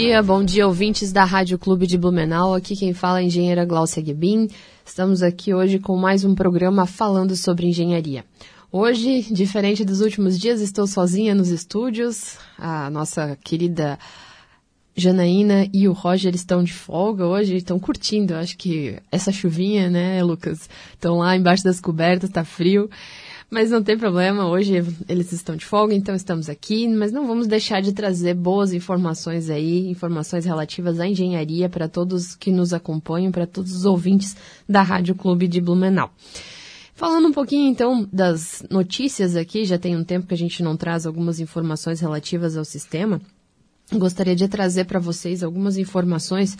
Dia, bom dia ouvintes da Rádio Clube de Blumenau. Aqui quem fala é a engenheira Glaucia Guebin. Estamos aqui hoje com mais um programa falando sobre engenharia. Hoje, diferente dos últimos dias, estou sozinha nos estúdios. A nossa querida Janaína e o Roger estão de folga hoje, estão curtindo. Acho que essa chuvinha, né, Lucas? Estão lá embaixo das cobertas, tá frio. Mas não tem problema, hoje eles estão de folga, então estamos aqui, mas não vamos deixar de trazer boas informações aí, informações relativas à engenharia para todos que nos acompanham, para todos os ouvintes da Rádio Clube de Blumenau. Falando um pouquinho então das notícias aqui, já tem um tempo que a gente não traz algumas informações relativas ao sistema. Gostaria de trazer para vocês algumas informações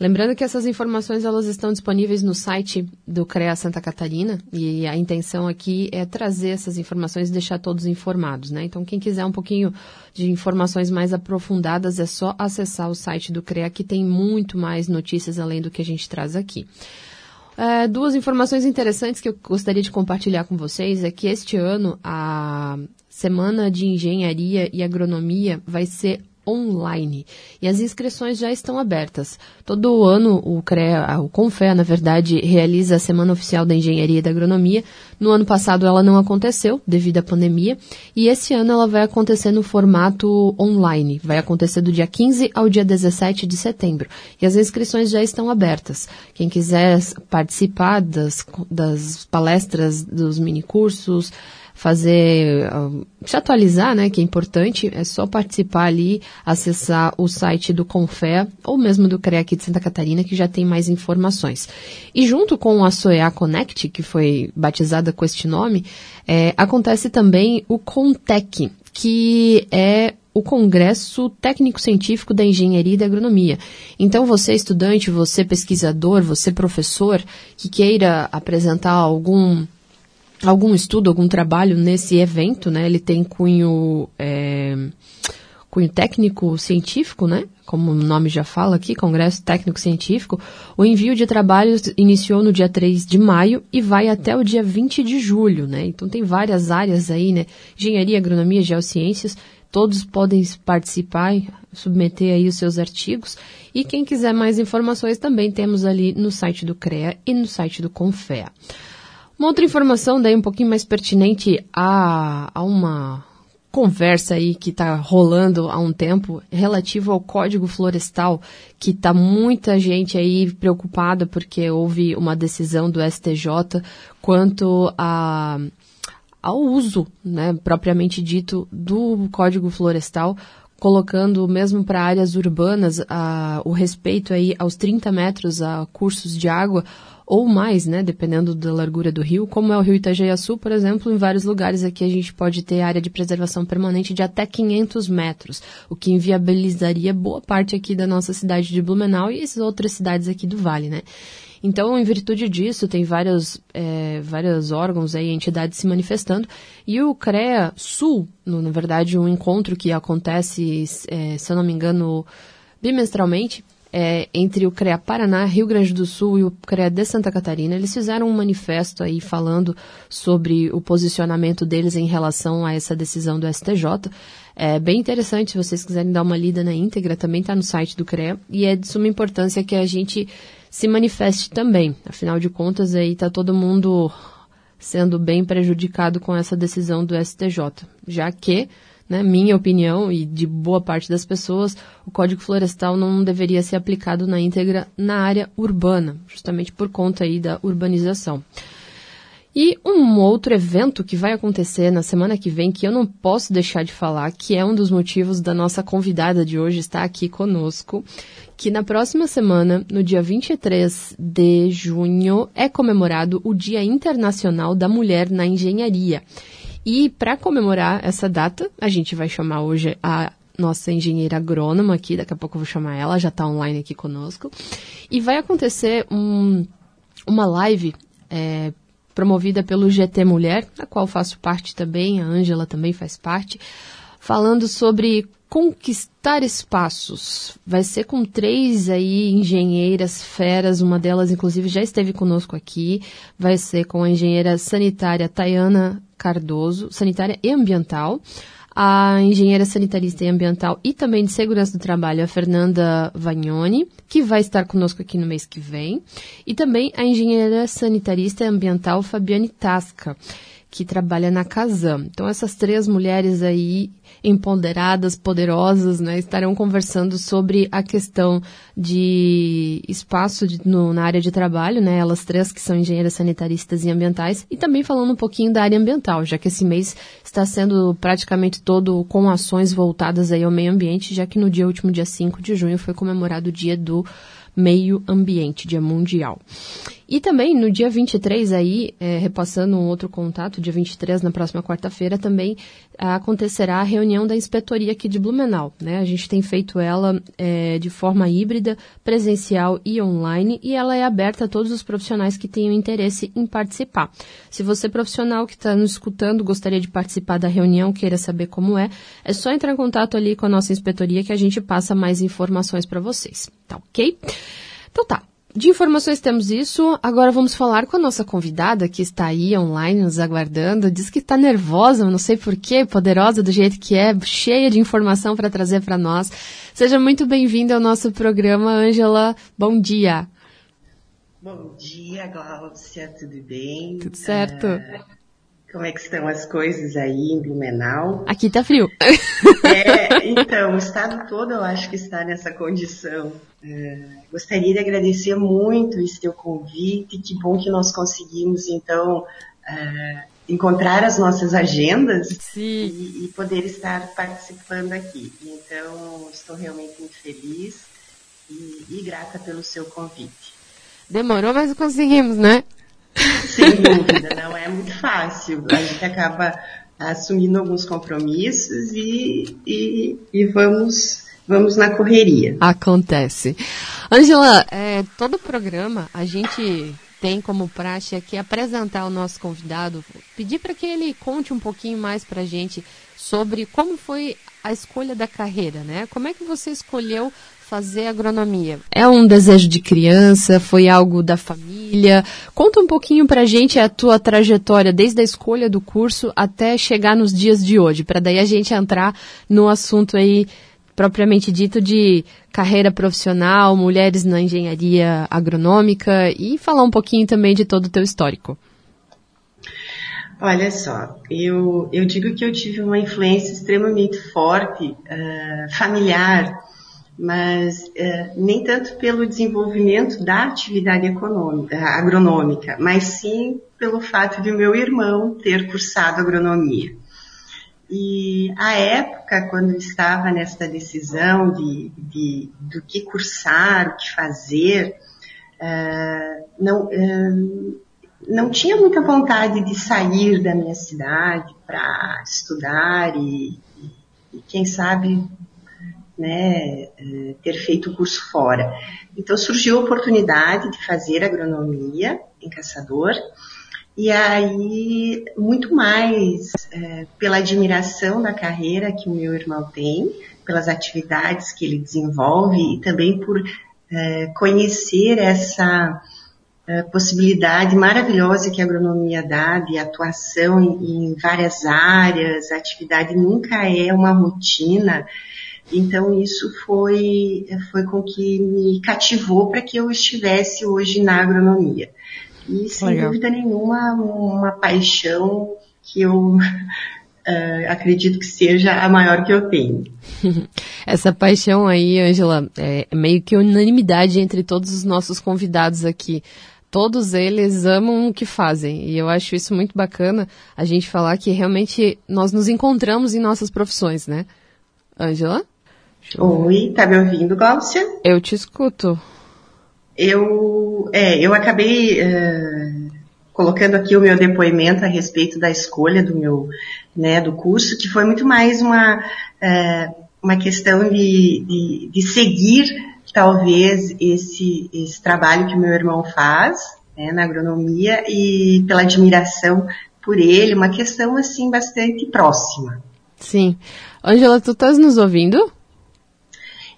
Lembrando que essas informações elas estão disponíveis no site do CREA Santa Catarina e a intenção aqui é trazer essas informações e deixar todos informados, né? Então, quem quiser um pouquinho de informações mais aprofundadas é só acessar o site do CREA que tem muito mais notícias além do que a gente traz aqui. É, duas informações interessantes que eu gostaria de compartilhar com vocês é que este ano a Semana de Engenharia e Agronomia vai ser online. E as inscrições já estão abertas. Todo ano o CREA, o CONFEA, na verdade, realiza a Semana Oficial da Engenharia e da Agronomia. No ano passado ela não aconteceu, devido à pandemia, e esse ano ela vai acontecer no formato online. Vai acontecer do dia 15 ao dia 17 de setembro. E as inscrições já estão abertas. Quem quiser participar das, das palestras, dos minicursos, fazer, se atualizar, né, que é importante, é só participar ali, acessar o site do Confé ou mesmo do CREA aqui de Santa Catarina, que já tem mais informações. E junto com a SOEA Connect, que foi batizada com este nome, é, acontece também o Contec, que é o Congresso Técnico-Científico da Engenharia e da Agronomia. Então, você estudante, você pesquisador, você professor, que queira apresentar algum algum estudo, algum trabalho nesse evento, né? Ele tem cunho, é, cunho técnico científico, né? Como o nome já fala aqui, Congresso Técnico Científico. O envio de trabalhos iniciou no dia 3 de maio e vai até o dia 20 de julho, né? Então tem várias áreas aí, né? Engenharia, agronomia, geociências, todos podem participar, submeter aí os seus artigos. E quem quiser mais informações também temos ali no site do CREA e no site do CONFEA. Uma outra informação daí um pouquinho mais pertinente a, a uma conversa aí que está rolando há um tempo relativo ao Código Florestal, que está muita gente aí preocupada porque houve uma decisão do STJ quanto a, ao uso, né, propriamente dito, do Código Florestal colocando mesmo para áreas urbanas a, o respeito aí aos 30 metros a cursos de água ou mais, né, dependendo da largura do rio, como é o rio Itajaiaçu, por exemplo, em vários lugares aqui a gente pode ter área de preservação permanente de até 500 metros, o que inviabilizaria boa parte aqui da nossa cidade de Blumenau e essas outras cidades aqui do Vale, né. Então, em virtude disso, tem vários, é, vários órgãos aí, entidades se manifestando, e o CREA Sul, no, na verdade, um encontro que acontece, é, se eu não me engano, bimestralmente, é, entre o CREA Paraná, Rio Grande do Sul e o CREA de Santa Catarina, eles fizeram um manifesto aí falando sobre o posicionamento deles em relação a essa decisão do STJ. É bem interessante, se vocês quiserem dar uma lida na íntegra, também está no site do CREA, e é de suma importância que a gente se manifeste também. Afinal de contas, aí está todo mundo sendo bem prejudicado com essa decisão do STJ, já que né, minha opinião e de boa parte das pessoas, o Código Florestal não deveria ser aplicado na íntegra na área urbana, justamente por conta aí da urbanização. E um outro evento que vai acontecer na semana que vem, que eu não posso deixar de falar, que é um dos motivos da nossa convidada de hoje estar aqui conosco, que na próxima semana, no dia 23 de junho, é comemorado o Dia Internacional da Mulher na Engenharia. E para comemorar essa data, a gente vai chamar hoje a nossa engenheira agrônoma aqui, daqui a pouco eu vou chamar ela, já está online aqui conosco. E vai acontecer um, uma live é, promovida pelo GT Mulher, da qual faço parte também, a Ângela também faz parte, falando sobre conquistar espaços. Vai ser com três aí engenheiras feras, uma delas inclusive já esteve conosco aqui. Vai ser com a engenheira sanitária Tayana Cardoso, sanitária e ambiental. A engenheira sanitarista e ambiental e também de segurança do trabalho, a Fernanda Vagnoni, que vai estar conosco aqui no mês que vem, e também a engenheira sanitarista e ambiental Fabiane Tasca que trabalha na Casam. Então, essas três mulheres aí, empoderadas, poderosas, né, estarão conversando sobre a questão de espaço de, no, na área de trabalho, né, elas três que são engenheiras sanitaristas e ambientais, e também falando um pouquinho da área ambiental, já que esse mês está sendo praticamente todo com ações voltadas aí ao meio ambiente, já que no dia último, dia 5 de junho, foi comemorado o dia do meio ambiente, dia mundial. E também no dia 23 aí, é, repassando um outro contato, dia 23, na próxima quarta-feira, também acontecerá a reunião da inspetoria aqui de Blumenau. Né? A gente tem feito ela é, de forma híbrida, presencial e online, e ela é aberta a todos os profissionais que tenham interesse em participar. Se você profissional que está nos escutando gostaria de participar da reunião, queira saber como é, é só entrar em contato ali com a nossa inspetoria que a gente passa mais informações para vocês. Tá ok? Então tá. De informações temos isso. Agora vamos falar com a nossa convidada que está aí online nos aguardando. Diz que está nervosa, não sei porquê, poderosa do jeito que é, cheia de informação para trazer para nós. Seja muito bem-vinda ao nosso programa, Ângela. Bom dia. Bom dia, Glaucia, tudo bem? Tudo certo. Uh, como é que estão as coisas aí em Blumenau? Aqui tá frio. É, então, o estado todo eu acho que está nessa condição. É, gostaria de agradecer muito esse teu convite, que bom que nós conseguimos, então, é, encontrar as nossas agendas e, e, poder estar participando aqui. Então, estou realmente muito feliz e, e grata pelo seu convite. Demorou, mas conseguimos, né? Sem dúvida, não é muito fácil. A gente acaba assumindo alguns compromissos e, e, e vamos, vamos na correria. Acontece. Angela, é, todo programa a gente tem como praxe aqui apresentar o nosso convidado, pedir para que ele conte um pouquinho mais para a gente sobre como foi a escolha da carreira, né? Como é que você escolheu fazer agronomia? É um desejo de criança? Foi algo da família? Conta um pouquinho pra gente a tua trajetória desde a escolha do curso até chegar nos dias de hoje, para daí a gente entrar no assunto aí propriamente dito de carreira profissional, mulheres na engenharia agronômica e falar um pouquinho também de todo o teu histórico. Olha só, eu, eu digo que eu tive uma influência extremamente forte, uh, familiar, mas é, nem tanto pelo desenvolvimento da atividade econômica, agronômica, mas sim pelo fato de o meu irmão ter cursado agronomia. E a época, quando estava nessa decisão de, de do que cursar, o que fazer, é, não, é, não tinha muita vontade de sair da minha cidade para estudar e, e, quem sabe, né, é, ter feito o curso fora. Então surgiu a oportunidade de fazer agronomia em Caçador, e aí muito mais é, pela admiração da carreira que o meu irmão tem, pelas atividades que ele desenvolve e também por é, conhecer essa é, possibilidade maravilhosa que a agronomia dá de atuação em várias áreas, a atividade nunca é uma rotina, então isso foi, foi com que me cativou para que eu estivesse hoje na agronomia. E sem Legal. dúvida nenhuma, uma paixão que eu uh, acredito que seja a maior que eu tenho. Essa paixão aí, Angela, é meio que unanimidade entre todos os nossos convidados aqui todos eles amam o que fazem. E eu acho isso muito bacana a gente falar que realmente nós nos encontramos em nossas profissões, né? Ângela? Oi, tá me ouvindo, Glaucia? Eu te escuto. Eu, é, eu acabei uh, colocando aqui o meu depoimento a respeito da escolha do meu, né, do curso, que foi muito mais uma, uh, uma questão de, de, de seguir talvez esse, esse trabalho que meu irmão faz né, na agronomia e pela admiração por ele, uma questão assim bastante próxima. Sim. Angela, tu estás nos ouvindo?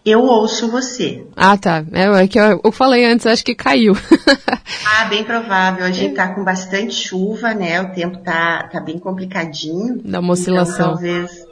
Eu ouço você. Ah, tá. É, é que eu, eu, falei antes, acho que caiu. ah, bem provável. A gente tá com bastante chuva, né? O tempo tá, tá bem complicadinho. Dá uma oscilação. Então, talvez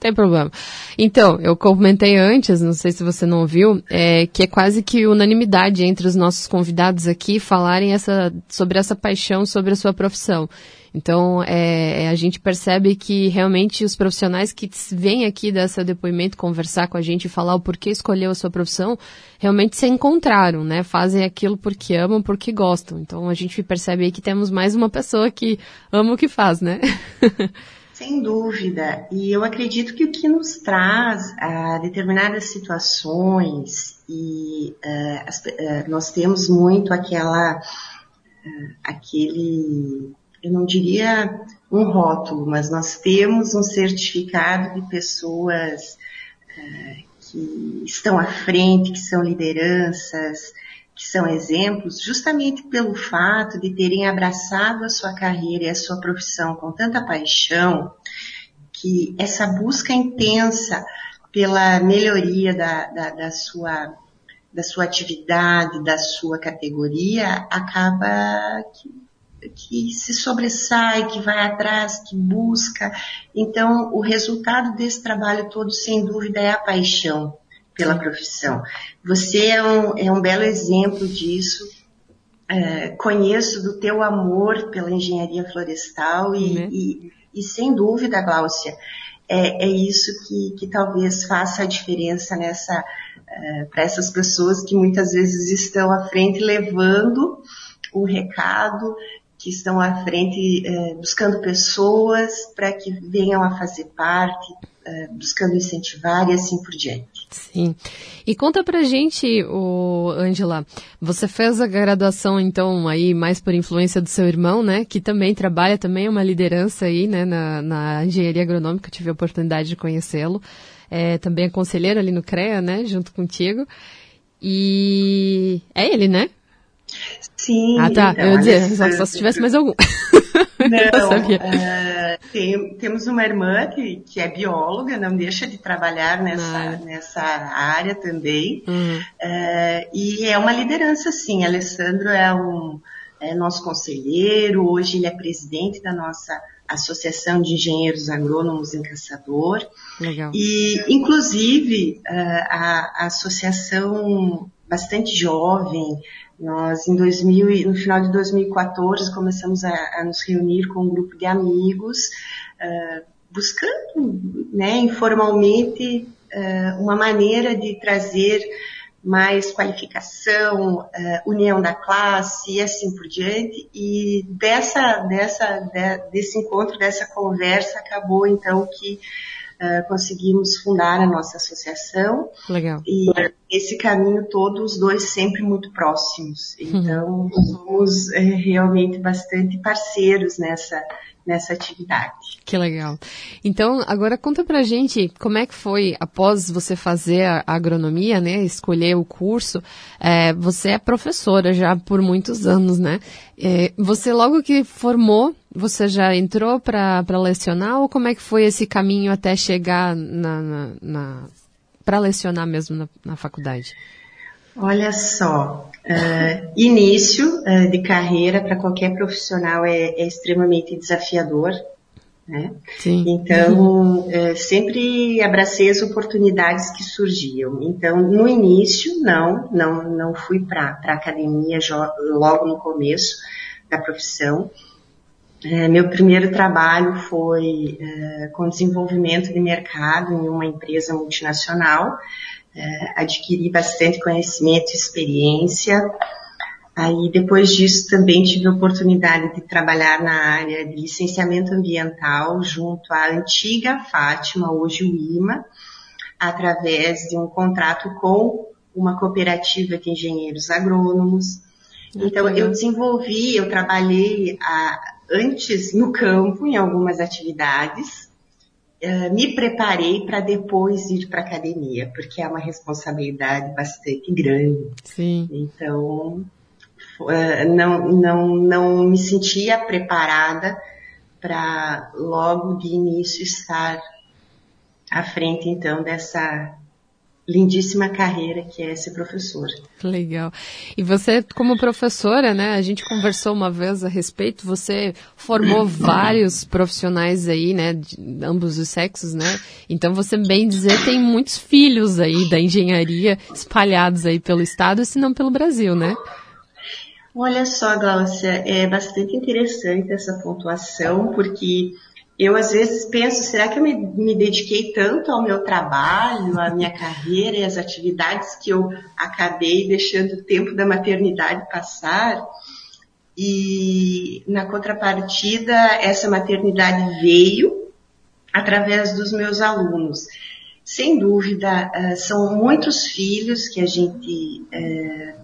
tem problema. Então, eu comentei antes, não sei se você não ouviu, é, que é quase que unanimidade entre os nossos convidados aqui falarem essa, sobre essa paixão, sobre a sua profissão. Então, é, é, a gente percebe que realmente os profissionais que vêm aqui desse depoimento conversar com a gente e falar o porquê escolheu a sua profissão, realmente se encontraram, né? Fazem aquilo porque amam, porque gostam. Então, a gente percebe aí que temos mais uma pessoa que ama o que faz, né? Sem dúvida. E eu acredito que o que nos traz a determinadas situações e uh, as, uh, nós temos muito aquela, uh, aquele, eu não diria um rótulo, mas nós temos um certificado de pessoas que estão à frente, que são lideranças, que são exemplos, justamente pelo fato de terem abraçado a sua carreira e a sua profissão com tanta paixão, que essa busca intensa pela melhoria da, da, da sua da sua atividade, da sua categoria, acaba que, que, se sobressai, que vai atrás, que busca. Então, o resultado desse trabalho todo, sem dúvida, é a paixão pela profissão. Você é um, é um belo exemplo disso. É, conheço do teu amor pela engenharia florestal e, uhum. e, e sem dúvida, Gláucia, é, é isso que, que, talvez faça a diferença nessa é, para essas pessoas que muitas vezes estão à frente levando o recado, que estão à frente é, buscando pessoas para que venham a fazer parte, é, buscando incentivar e assim por diante. Sim. E conta pra gente, o Angela, você fez a graduação então aí mais por influência do seu irmão, né? Que também trabalha, também é uma liderança aí, né, na, na engenharia agronômica, tive a oportunidade de conhecê-lo. É, também é conselheiro ali no CREA, né, junto contigo. E é ele, né? Sim. Ah, tá. Então, eu ia dizer, só, só se tivesse mais algum. Não, uh, tem, temos uma irmã que, que é bióloga, não deixa de trabalhar nessa, nessa área também. Uhum. Uh, e é uma liderança, sim. Alessandro é um é nosso conselheiro, hoje ele é presidente da nossa Associação de Engenheiros Agrônomos em Caçador. Legal. E, inclusive, uh, a, a associação bastante jovem, nós, em 2000, no final de 2014, começamos a, a nos reunir com um grupo de amigos, uh, buscando, né, informalmente, uh, uma maneira de trazer mais qualificação, uh, união da classe e assim por diante. E dessa, dessa, de, desse encontro, dessa conversa, acabou então que uh, conseguimos fundar a nossa associação. Legal. E esse caminho todo, os dois sempre muito próximos. Uhum. Então, uhum. somos é, realmente bastante parceiros nessa, nessa atividade. Que legal. Então, agora conta pra gente como é que foi, após você fazer a agronomia, né, escolher o curso, é, você é professora já por muitos anos, né? É, você logo que formou, você já entrou para lecionar ou como é que foi esse caminho até chegar na, na, na para lecionar mesmo na, na faculdade? Olha só, uh, início uh, de carreira para qualquer profissional é, é, extremamente desafiador, né? Sim. Então, uhum. uh, sempre abracei as oportunidades que surgiam. Então, no início, não, não, não fui para a academia logo no começo da profissão. meu primeiro trabalho foi com desenvolvimento de mercado em uma empresa multinacional, é, adquiri bastante conhecimento e experiência. Aí, depois disso, também tive a oportunidade de trabalhar na área de licenciamento ambiental junto à antiga Fátima, hoje o IMA, através de um contrato com uma cooperativa de engenheiros agrônomos. Então, eu desenvolvi, eu trabalhei a, antes no campo, em algumas atividades, uh, me preparei para depois ir para a academia, porque é uma responsabilidade bastante grande. Sim. Então, uh, não, não, não me sentia preparada para logo de início estar à frente então dessa lindíssima carreira que é ser professor. Legal. E você, como professora, né, a gente conversou uma vez a respeito, você formou vários profissionais aí, né, de ambos os sexos, né? Então você bem dizer tem muitos filhos aí da engenharia espalhados aí pelo estado, se não pelo Brasil, né? Olha só, Glaucia, é bastante interessante essa pontuação, porque eu às vezes penso, será que eu me, me, dediquei tanto ao meu trabalho, à minha carreira e às atividades que eu acabei deixando o tempo da maternidade passar? E na contrapartida, essa maternidade veio através dos meus alunos. Sem dúvida, eh, são muitos filhos que a gente é,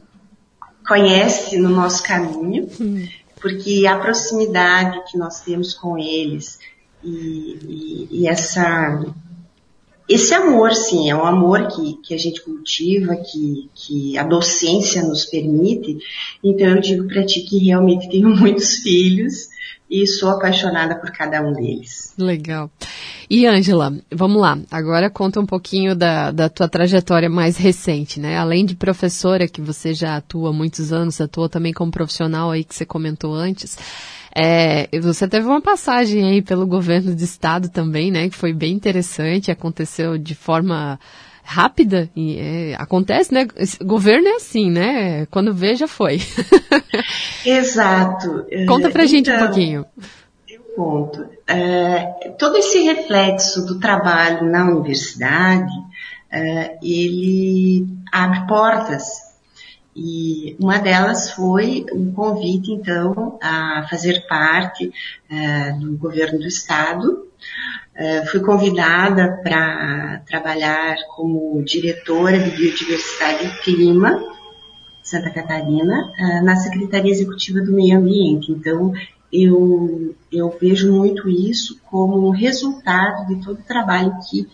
conhece no nosso caminho, hum. porque a proximidade que nós temos com eles, e, e, essa, esse amor, sim, é um amor que, que a gente cultiva, que, que a docência nos permite. Então eu digo para ti que realmente tenho muitos filhos e sou apaixonada por cada um deles. Legal. E Ângela, vamos lá. Agora conta um pouquinho da, da tua trajetória mais recente, né? Além de professora, que você já atua há muitos anos, atua também como profissional aí que você comentou antes. É, você teve uma passagem aí pelo governo do estado também, né? Que foi bem interessante, aconteceu de forma rápida. E, é, acontece, né? Esse governo é assim, né? Quando vê, já foi. Exato. Conta pra então, gente um pouquinho. Eu conto. É, todo esse reflexo do trabalho na universidade, é, ele abre portas e uma delas foi um convite, então, a fazer parte uh, do governo do estado. Uh, fui convidada para trabalhar como diretora de Biodiversidade e Clima, Santa Catarina, uh, na Secretaria Executiva do Meio Ambiente. Então, eu, eu vejo muito isso como um resultado de todo o trabalho que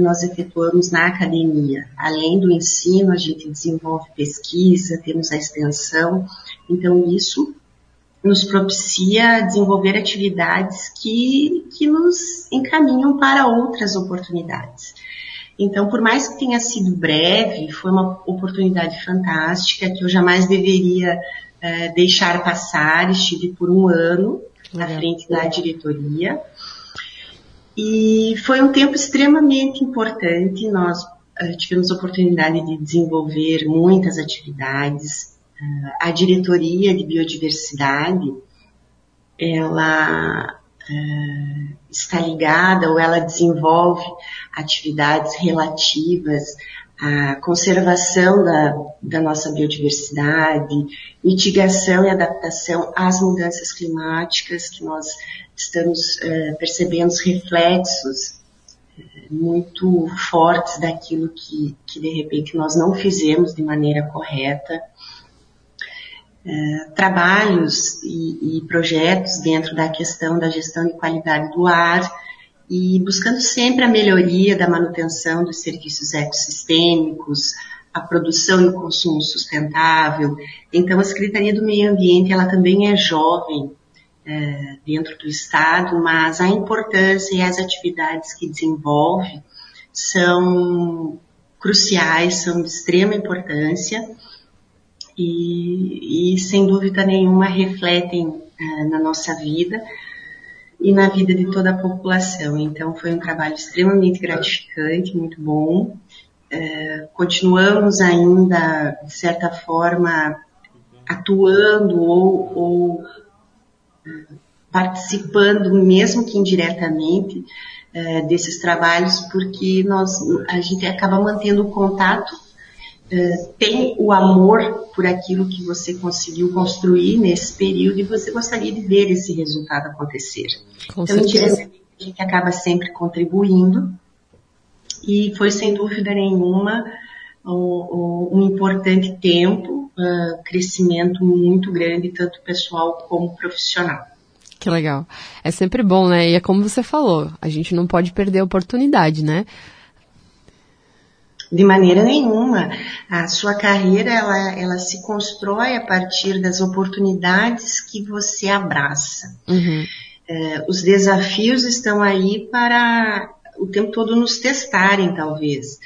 nós efetuamos na academia. Além do ensino, a gente desenvolve pesquisa, temos a extensão, então isso nos propicia desenvolver atividades que, que nos encaminham para outras oportunidades. Então, por mais que tenha sido breve, foi uma oportunidade fantástica que eu jamais deveria uh, deixar passar. Estive por um ano na frente da diretoria. E foi um tempo extremamente importante. Nós uh, tivemos a oportunidade de desenvolver muitas atividades. Uh, a diretoria de biodiversidade, ela uh, está ligada ou ela desenvolve atividades relativas à conservação da, da nossa biodiversidade, mitigação e adaptação às mudanças climáticas que nós estamos uh, percebendo os reflexos uh, muito fortes daquilo que, que de repente nós não fizemos de maneira correta. Uh, trabalhos e, e, projetos dentro da questão da gestão de qualidade do ar e buscando sempre a melhoria da manutenção dos serviços ecossistêmicos, a produção e o consumo sustentável. Então, a Secretaria do Meio Ambiente, ela também é jovem é, dentro do Estado, mas a importância e as atividades que desenvolve são cruciais, são de extrema importância e, e sem dúvida nenhuma refletem é, na nossa vida e na vida de toda a população. Então foi um trabalho extremamente gratificante, muito bom. É, continuamos ainda, de certa forma, atuando ou, ou participando, mesmo que indiretamente, é, desses trabalhos, porque nós, a gente acaba mantendo o contato uh, tem o amor por aquilo que você conseguiu construir nesse período e você gostaria de ver esse resultado acontecer. Com então, certeza. a gente acaba sempre contribuindo e foi sem dúvida nenhuma um, um importante tempo, uh, crescimento muito grande, tanto pessoal como profissional. Que legal. É sempre bom, né? E é como você falou, a gente não pode perder a oportunidade, né? De maneira nenhuma. A sua carreira, ela, ela se constrói a partir das oportunidades que você abraça. Uhum. É, os desafios estão aí para o tempo todo nos testarem, talvez.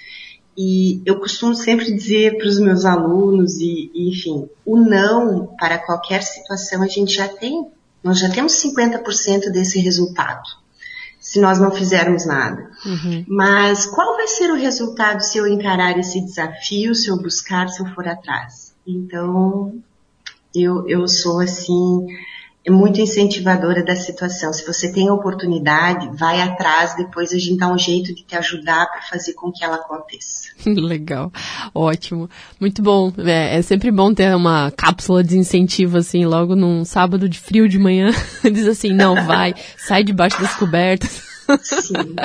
E eu costumo sempre dizer para os meus alunos, e, e, enfim, o não para qualquer situação a gente já tem nós já temos 50% desse resultado, se nós não fizermos nada. Uhum. Mas qual vai ser o resultado se eu encarar esse desafio, se eu buscar, se eu for atrás? Então, eu, eu sou assim, muito incentivadora da situação. Se você tem a oportunidade, vai atrás, depois a gente dá um jeito de te ajudar para fazer com que ela aconteça. Legal, ótimo, muito bom. É, é, sempre bom ter uma cápsula de incentivo assim, logo num sábado de frio de manhã, diz assim, não vai, sai debaixo das cobertas. Sim.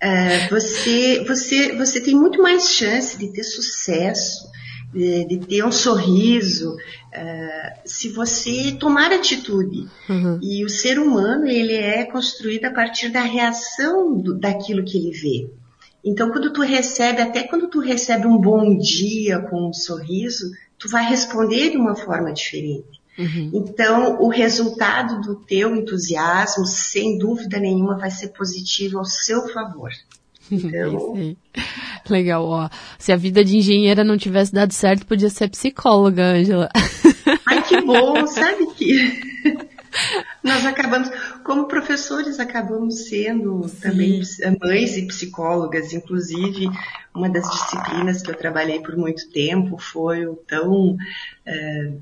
É, você, você, você tem muito mais chance de ter sucesso de, de ter um sorriso, uh, se você tomar atitude. Uhum. E o ser humano, ele é construído a partir da reação do, daquilo que ele vê. Então, quando tu recebe, até quando tu recebe um bom dia com um sorriso, tu vai responder de uma forma diferente. Uhum. Então, o resultado do teu entusiasmo, sem dúvida nenhuma, vai ser positivo ao seu favor. Então... Legal, ó. Se a vida de engenheira não tivesse dado certo, podia ser psicóloga, Angela. Ai, que bom, sabe que nós acabamos, como professores, acabamos sendo Sim. também mães e psicólogas. Inclusive, uma das disciplinas que eu trabalhei por muito tempo foi o tão é,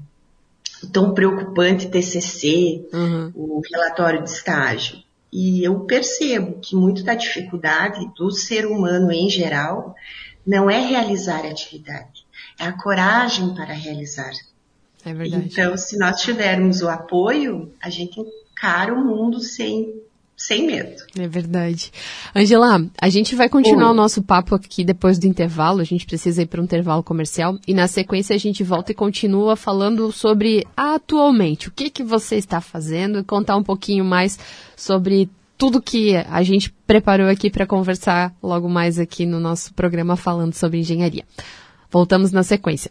tão preocupante TCC, uhum. o relatório de estágio. E eu percebo que muito da dificuldade do ser humano em geral não é realizar a atividade, é a coragem para realizar. É verdade. Então, se nós tivermos o apoio, a gente encara o mundo sem sem medo. É verdade. Angela, a gente vai continuar Oi. o nosso papo aqui depois do intervalo. A gente precisa ir para um intervalo comercial e na sequência a gente volta e continua falando sobre atualmente o que que você está fazendo e contar um pouquinho mais sobre tudo que a gente preparou aqui para conversar logo mais aqui no nosso programa falando sobre engenharia. Voltamos na sequência.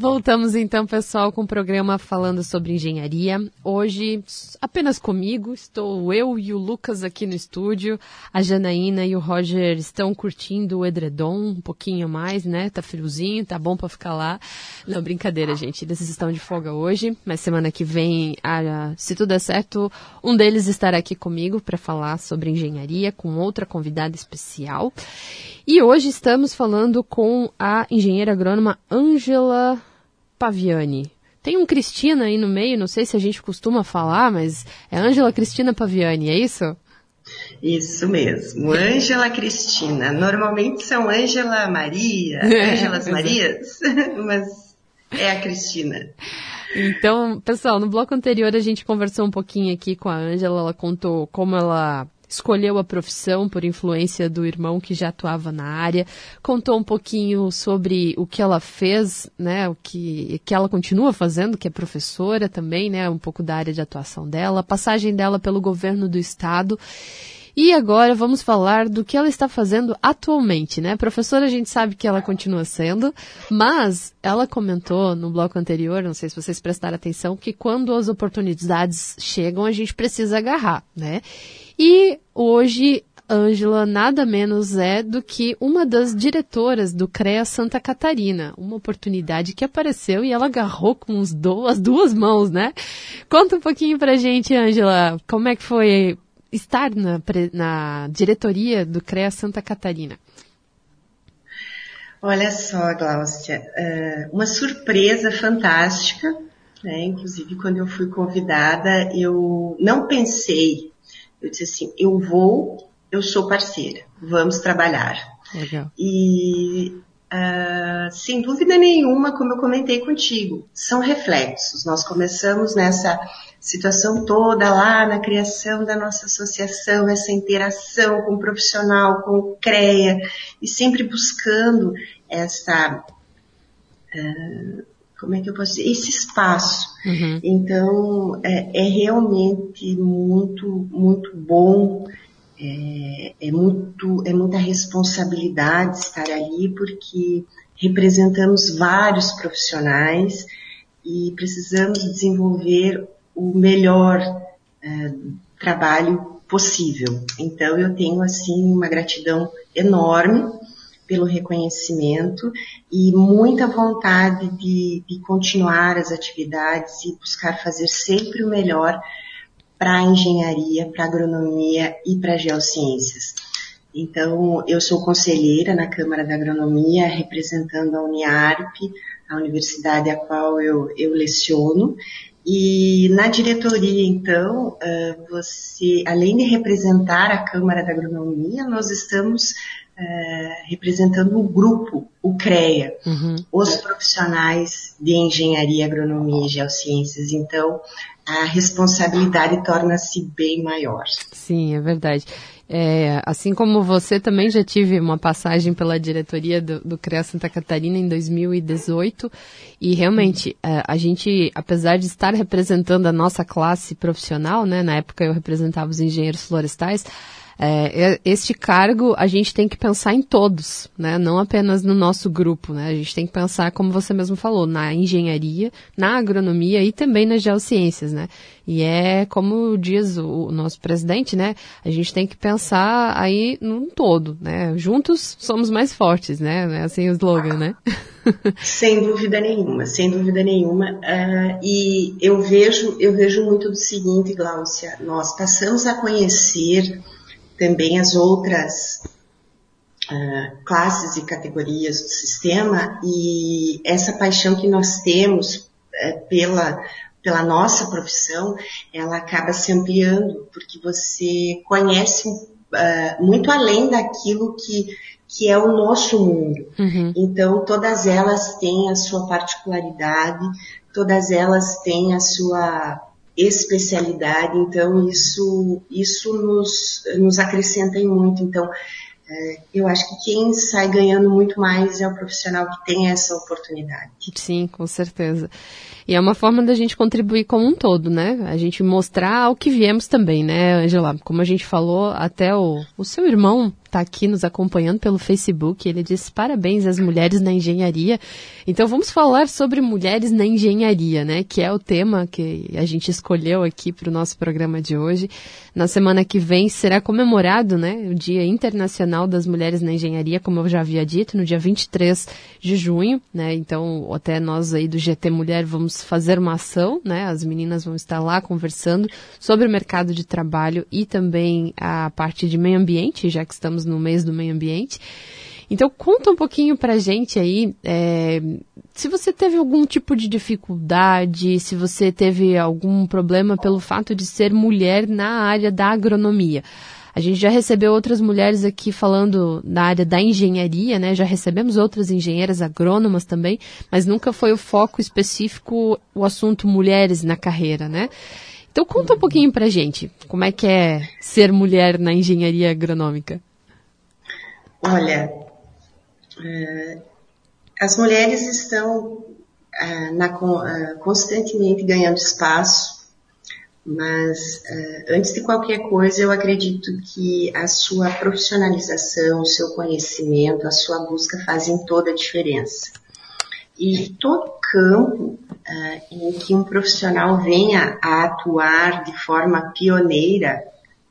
Voltamos então, pessoal, com o programa falando sobre engenharia. Hoje, apenas comigo, estou eu e o Lucas aqui no estúdio. A Janaína e o Roger estão curtindo o edredom um pouquinho mais, né? Tá friozinho, tá bom para ficar lá. Não, brincadeira, gente. Eles estão de folga hoje, mas semana que vem, se tudo der certo, um deles estará aqui comigo para falar sobre engenharia com outra convidada especial. E hoje estamos falando com a engenheira agrônoma Ângela Paviani. Tem um Cristina aí no meio, não sei se a gente costuma falar, mas é Ângela Cristina Paviani, é isso? Isso mesmo, Ângela Cristina. Normalmente são Ângela Maria, Ângelas é, Marias, mas é a Cristina. Então, pessoal, no bloco anterior a gente conversou um pouquinho aqui com a Ângela, ela contou como ela escolheu a profissão por influência do irmão que já atuava na área, contou um pouquinho sobre o que ela fez, né, o que, que ela continua fazendo, que é professora também, né, um pouco da área de atuação dela, passagem dela pelo governo do estado. E agora vamos falar do que ela está fazendo atualmente, né? Professora, a gente sabe que ela continua sendo, mas ela comentou no bloco anterior, não sei se vocês prestaram atenção, que quando as oportunidades chegam, a gente precisa agarrar, né? E hoje Ângela nada menos é do que uma das diretoras do CREA Santa Catarina. Uma oportunidade que apareceu e ela agarrou com as duas mãos, né? Conta um pouquinho pra gente, Ângela, como é que foi estar na, na diretoria do CREA Santa Catarina. Olha só, Gláucia, é, uma surpresa fantástica, né? Inclusive, quando eu fui convidada, eu não pensei, eu disse assim, eu vou, eu sou parceira, vamos trabalhar. Legal. E Uh, sem dúvida nenhuma, como eu comentei contigo, são reflexos. Nós começamos nessa situação toda lá na criação da nossa associação, essa interação com o profissional, com o CREA, e sempre buscando essa, uh, como é que eu posso dizer, esse espaço. Uhum. Então, é, é realmente muito, muito bom é, é, muito, é muita responsabilidade estar ali porque representamos vários profissionais e precisamos desenvolver o melhor é, trabalho possível. Então eu tenho assim uma gratidão enorme pelo reconhecimento e muita vontade de, de continuar as atividades e buscar fazer sempre o melhor para engenharia, para agronomia e para geociências. Então, eu sou conselheira na Câmara da Agronomia, representando a Uniarp, a universidade a qual eu, eu leciono. E na diretoria, então, você, além de representar a Câmara da Agronomia, nós estamos representando o grupo, o CREA, uhum. os profissionais de engenharia, agronomia e geociências. Então, a responsabilidade torna-se bem maior. Sim, é verdade. É, assim como você também já tive uma passagem pela diretoria do, do CREA Santa Catarina em 2018 e realmente é, a gente, apesar de estar representando a nossa classe profissional, né, na época eu representava os engenheiros florestais, é, este cargo a gente tem que pensar em todos, né? Não apenas no nosso grupo, né? A gente tem que pensar, como você mesmo falou, na engenharia, na agronomia e também nas geociências, né? E é como diz o, o nosso presidente, né? A gente tem que pensar aí num todo, né? Juntos somos mais fortes, né? É assim o slogan, né? sem dúvida nenhuma, sem dúvida nenhuma. Uh, e eu vejo, eu vejo muito do seguinte, Gláucia, nós passamos a conhecer também as outras uh, classes e categorias do sistema e essa paixão que nós temos uh, pela pela nossa profissão, ela acaba se ampliando porque você conhece uh, muito além daquilo que que é o nosso mundo. Uhum. Então, todas elas têm a sua particularidade, todas elas têm a sua especialidade, então isso, isso nos, nos acrescenta muito. Então, é, eu acho que quem sai ganhando muito mais é o profissional que tem essa oportunidade. Sim, com certeza. E é uma forma da gente contribuir como um todo, né? A gente mostrar ao que viemos também, né, Angela? Como a gente falou, até o, o seu irmão está aqui nos acompanhando pelo Facebook. Ele disse parabéns às mulheres na engenharia. Então vamos falar sobre mulheres na engenharia, né? Que é o tema que a gente escolheu aqui para o nosso programa de hoje. Na semana que vem será comemorado, né? O Dia Internacional das Mulheres na Engenharia, como eu já havia dito, no dia 23 de junho, né? Então até nós aí do GT Mulher vamos fazer uma ação, né? As meninas vão estar lá conversando sobre o mercado de trabalho e também a parte de meio ambiente, já que estamos no mês do meio ambiente. Então conta um pouquinho pra gente aí, é, se você teve algum tipo de dificuldade, se você teve algum problema pelo fato de ser mulher na área da agronomia. A gente já recebeu outras mulheres aqui falando na área da engenharia, né? Já recebemos outras engenheiras agrônomas também, mas nunca foi o foco específico o assunto mulheres na carreira, né? Então conta um pouquinho pra gente, como é que é ser mulher na engenharia agronômica? Olha, uh, as mulheres estão na, uh, constantemente ganhando espaço, mas antes de qualquer coisa, eu acredito que a sua profissionalização, o seu conhecimento, a sua busca fazem toda a diferença. E todo campo em que um profissional venha a atuar de forma pioneira,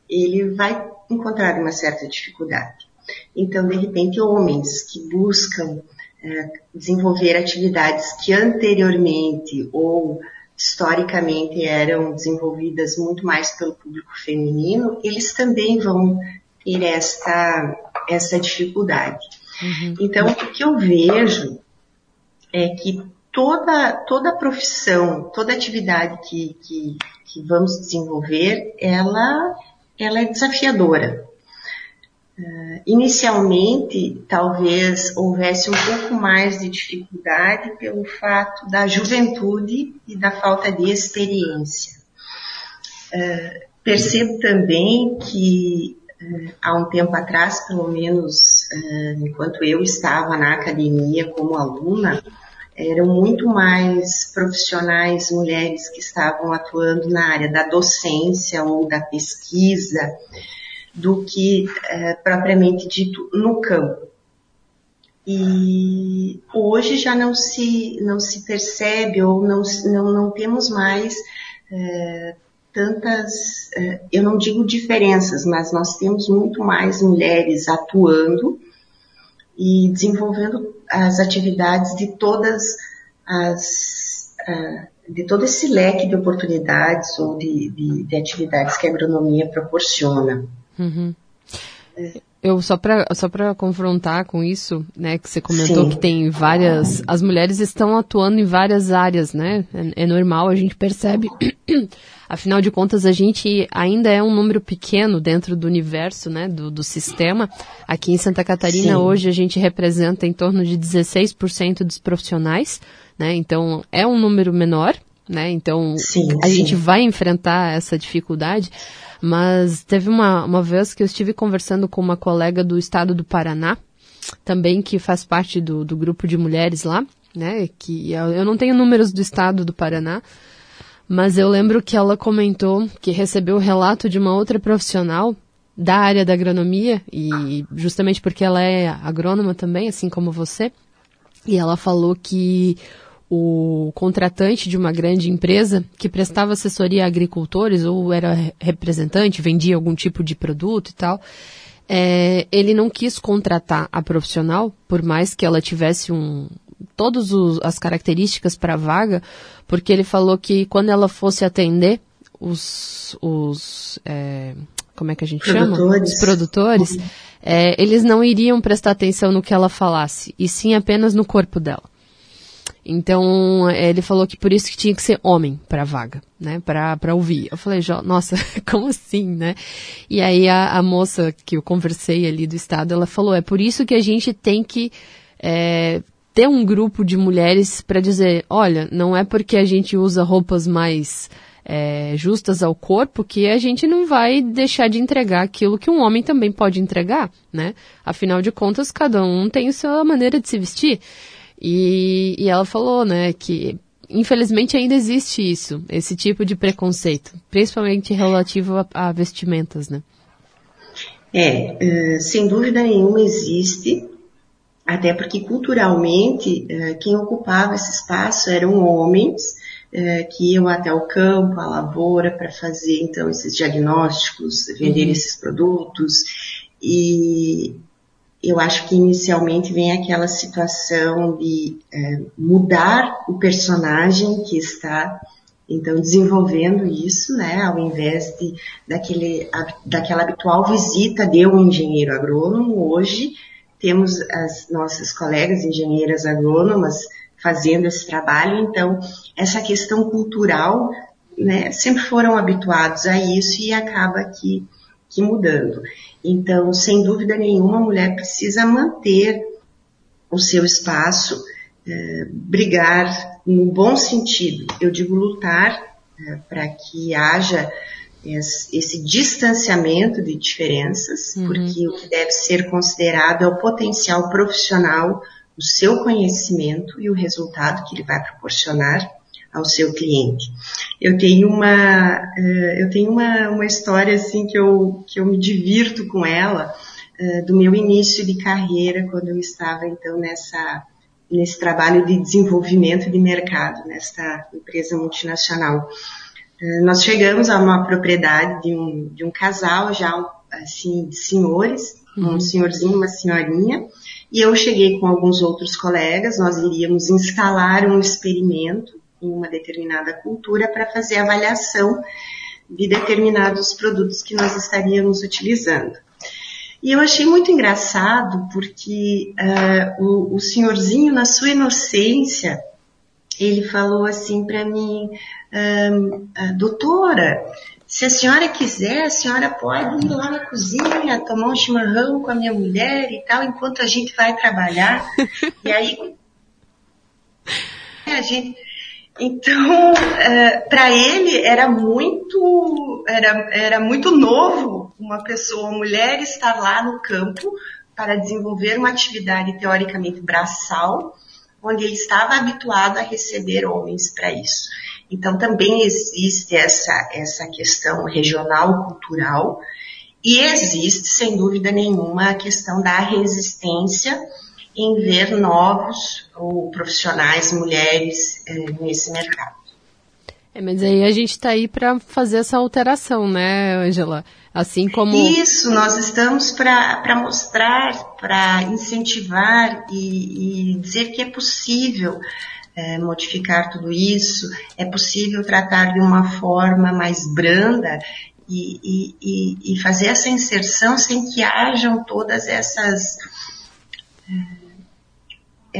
ele vai encontraram uma certa dificuldade. Então, de repente, homens que buscam é, desenvolver atividades que anteriormente ou historicamente eram desenvolvidas muito mais pelo público feminino, eles também vão ter esta, essa dificuldade. Uhum. Então, o que eu vejo é que toda, toda profissão, toda atividade que, que, que vamos desenvolver, ela, ela é desafiadora. Uh, inicialmente, talvez houvesse um pouco mais de dificuldade pelo fato da juventude e da falta de experiência. Uh, percebo também que uh, há um tempo atrás, pelo menos enquanto eu estava na academia como aluna, eram muito mais profissionais mulheres que estavam atuando na área da docência ou da pesquisa do que é, propriamente dito no campo. E hoje já não se, não se percebe ou não, não, não temos mais é, tantas, é, eu não digo diferenças, mas nós temos muito mais mulheres atuando e desenvolvendo as atividades de todas as, uh, de todo esse leque de oportunidades ou de, de, de atividades que a agronomia proporciona. Uhum. Eu só para só para confrontar com isso, né, que você comentou Sim. que tem várias, as mulheres estão atuando em várias áreas, né? É, é, normal, a gente percebe. Afinal de contas, a gente ainda é um número pequeno dentro do universo, né, do, do sistema. Aqui em Santa Catarina, Sim. hoje, a gente representa em torno de 16% dos profissionais, né? Então, é um número menor, né? Então, sim, a sim. gente vai enfrentar essa dificuldade. Mas teve uma, uma vez que eu estive conversando com uma colega do estado do Paraná, também que faz parte do, do grupo de mulheres lá, né? Que eu, eu não tenho números do estado do Paraná, mas eu lembro que ela comentou que recebeu o relato de uma outra profissional da área da agronomia, e justamente porque ela é agrônoma também, assim como você, e ela falou que o contratante de uma grande empresa que prestava assessoria a agricultores ou era representante, vendia algum tipo de produto e tal, é, ele não quis contratar a profissional, por mais que ela tivesse um, todas as características para a vaga, porque ele falou que quando ela fosse atender os, os é, como é que a gente produtores. chama? Os produtores, é, eles não iriam prestar atenção no que ela falasse, e sim apenas no corpo dela. Então, ele falou que por isso que tinha que ser homem para vaga, né? Para ouvir. Eu falei, nossa, como assim, né? E aí a, a, moça que eu conversei ali do estado, ela falou, é por isso que a gente tem que é, ter um grupo de mulheres para dizer, olha, não é porque a gente usa roupas mais é, justas ao corpo que a gente não vai deixar de entregar aquilo que um homem também pode entregar, né? Afinal de contas, cada um tem a sua maneira de se vestir. E, e ela falou, né, que infelizmente ainda existe isso, esse tipo de preconceito, principalmente relativo a, a vestimentas, né? É, uh, sem dúvida nenhuma existe, até porque culturalmente uh, quem ocupava esse espaço eram homens uh, que iam até o campo, a lavoura, para fazer então esses diagnósticos, vender uhum. esses produtos. E eu acho que inicialmente vem aquela situação de é, mudar o personagem que está então desenvolvendo isso, né, ao invés de daquele daquela habitual visita de um engenheiro agrônomo, hoje temos as nossas colegas engenheiras agrônomas fazendo esse trabalho, então essa questão cultural, né, sempre foram habituados a isso e acaba que mudando. Então, sem dúvida nenhuma, a mulher precisa manter o seu espaço, é, brigar no bom sentido. Eu digo lutar é, para que haja esse distanciamento de diferenças, uhum. porque o que deve ser considerado é o potencial profissional, o seu conhecimento e o resultado que ele vai proporcionar ao seu cliente. Eu tenho uma, uh, eu tenho uma, uma história assim que eu, que eu me divirto com ela, uh, do meu início de carreira, quando eu estava então nessa, nesse trabalho de desenvolvimento de mercado, nesta empresa multinacional. Uh, nós chegamos a uma propriedade de um, de um casal já assim, de senhores, uhum. um senhorzinho, uma senhorinha, e eu cheguei com alguns outros colegas, nós iríamos instalar um experimento em uma determinada cultura para fazer avaliação de determinados produtos que nós estaríamos utilizando. E eu achei muito engraçado porque uh, o, o, senhorzinho, na sua inocência, ele falou assim para mim, uh, doutora, se a senhora quiser, a senhora pode ir lá na cozinha, tomar um chimarrão com a minha mulher e tal, enquanto a gente vai trabalhar. e aí a gente então, é, para ele era muito, era, era muito novo uma pessoa, uma mulher estar lá no campo para desenvolver uma atividade teoricamente braçal, onde ele estava habituado a receber homens para isso. Então também existe essa, essa questão regional, cultural, e existe, sem dúvida nenhuma, a questão da resistência em ver novos ou profissionais, mulheres é, nesse mercado. É, mas aí a gente está aí para fazer essa alteração, né, Angela? Assim como. Isso, nós estamos para mostrar, para incentivar e, e, dizer que é possível é, modificar tudo isso, é possível tratar de uma forma mais branda e, e, e fazer essa inserção sem que hajam todas essas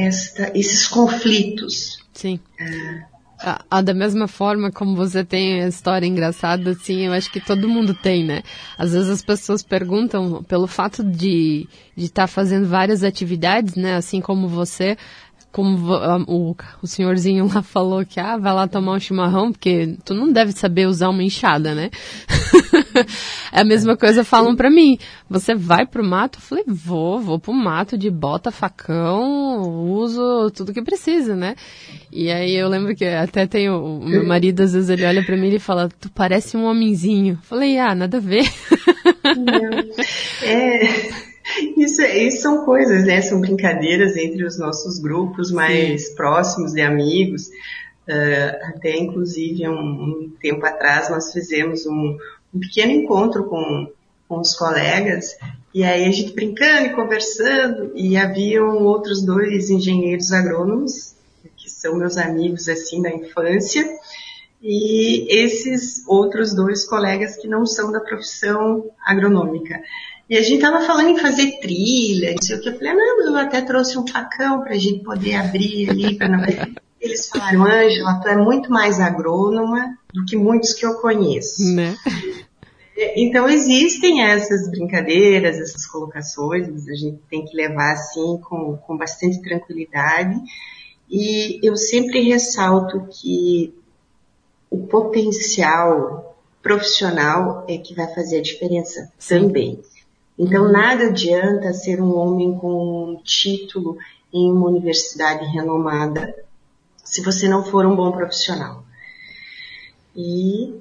esta, esses conflitos. Sim. É. Ah, da mesma forma como você tem a história engraçada, assim, eu acho que todo mundo tem, né? Às vezes as pessoas perguntam, pelo fato de estar tá fazendo várias atividades, né? Assim como você, como o, o senhorzinho lá falou que, ah, vai lá tomar um chimarrão, porque tu não deve saber usar uma enxada, né? é a mesma coisa falam para mim. Você vai pro mato? Eu falei, vou, vou pro mato de bota, facão, uso tudo que precisa, né? E aí eu lembro que até tem o, o meu marido, às vezes ele olha para mim e fala, tu parece um homenzinho. Eu falei, ah, nada a ver. Não. É... Isso, isso são coisas, né? São brincadeiras entre os nossos grupos mais Sim. próximos de amigos. Uh, até inclusive um, um, tempo atrás nós fizemos um, um pequeno encontro com, com os colegas e aí a gente brincando e conversando e haviam outros dois engenheiros agrônomos que são meus amigos assim da infância e esses outros dois colegas que não são da profissão agronômica. E a gente tava falando em fazer trilha, não sei o que. Eu falei, ah, não, eu até trouxe um facão para a gente poder abrir ali. Pra não... Eles falaram, Ângela, tu é muito mais agrônoma do que muitos que eu conheço. Né? Então existem essas brincadeiras, essas colocações, a gente tem que levar assim com, com bastante tranquilidade. E eu sempre ressalto que o potencial profissional é que vai fazer a diferença Sim. também. Então, nada adianta ser um homem com um título em uma universidade renomada se você não for um bom profissional. E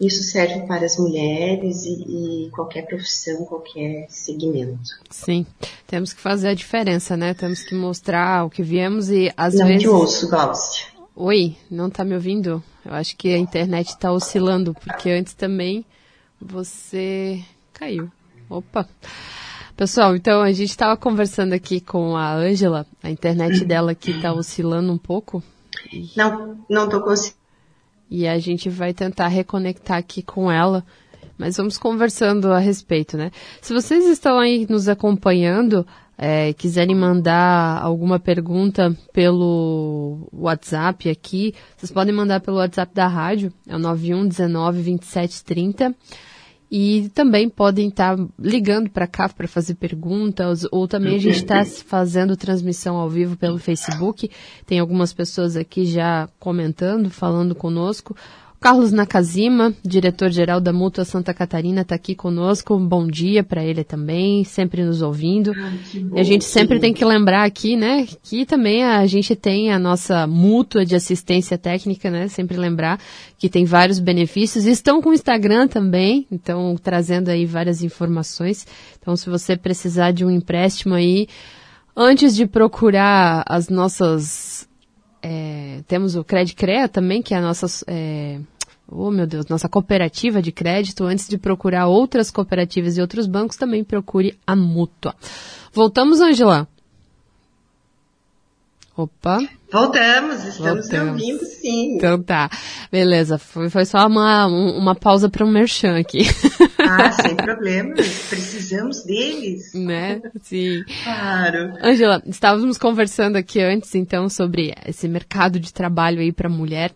isso serve para as mulheres e, e, qualquer profissão, qualquer segmento. Sim, temos que fazer a diferença, né? Temos que mostrar o que viemos e às não vezes. Não te ouço, Glaucia. Oi, não está me ouvindo? Eu acho que a internet está oscilando, porque antes também você caiu. Opa! Pessoal, então a gente estava conversando aqui com a Ângela, a internet dela aqui está oscilando um pouco. Não, não estou conseguindo. E a gente vai tentar reconectar aqui com ela, mas vamos conversando a respeito, né? Se vocês estão aí nos acompanhando, é, quiserem mandar alguma pergunta pelo WhatsApp aqui, vocês podem mandar pelo WhatsApp da rádio, é o 91 19 27 30. E também podem estar tá ligando para cá para fazer perguntas, ou também a gente está fazendo transmissão ao vivo pelo Facebook. Tem algumas pessoas aqui já comentando, falando conosco. Carlos Nakazima, diretor-geral da Mútua Santa Catarina, está aqui conosco. Um bom dia para ele também, sempre nos ouvindo. Ah, e a gente sempre tem que lembrar aqui, né, que também a gente tem a nossa mútua de assistência técnica, né, sempre lembrar que tem vários benefícios. Estão com o Instagram também, então trazendo aí várias informações. Então, se você precisar de um empréstimo aí, antes de procurar as nossas é, temos o Credicrea também, que é a nossa é, oh meu Deus, nossa cooperativa de crédito, antes de procurar outras cooperativas e outros bancos, também procure a mútua. Voltamos, Angela? Opa. Voltamos, estamos Voltamos. ouvindo sim. Então tá. Beleza, foi, foi só uma, uma pausa para um merchan aqui. Ah, sem problema. Precisamos deles. Né? Sim. Claro. Angela, estávamos conversando aqui antes, então, sobre esse mercado de trabalho aí para mulher.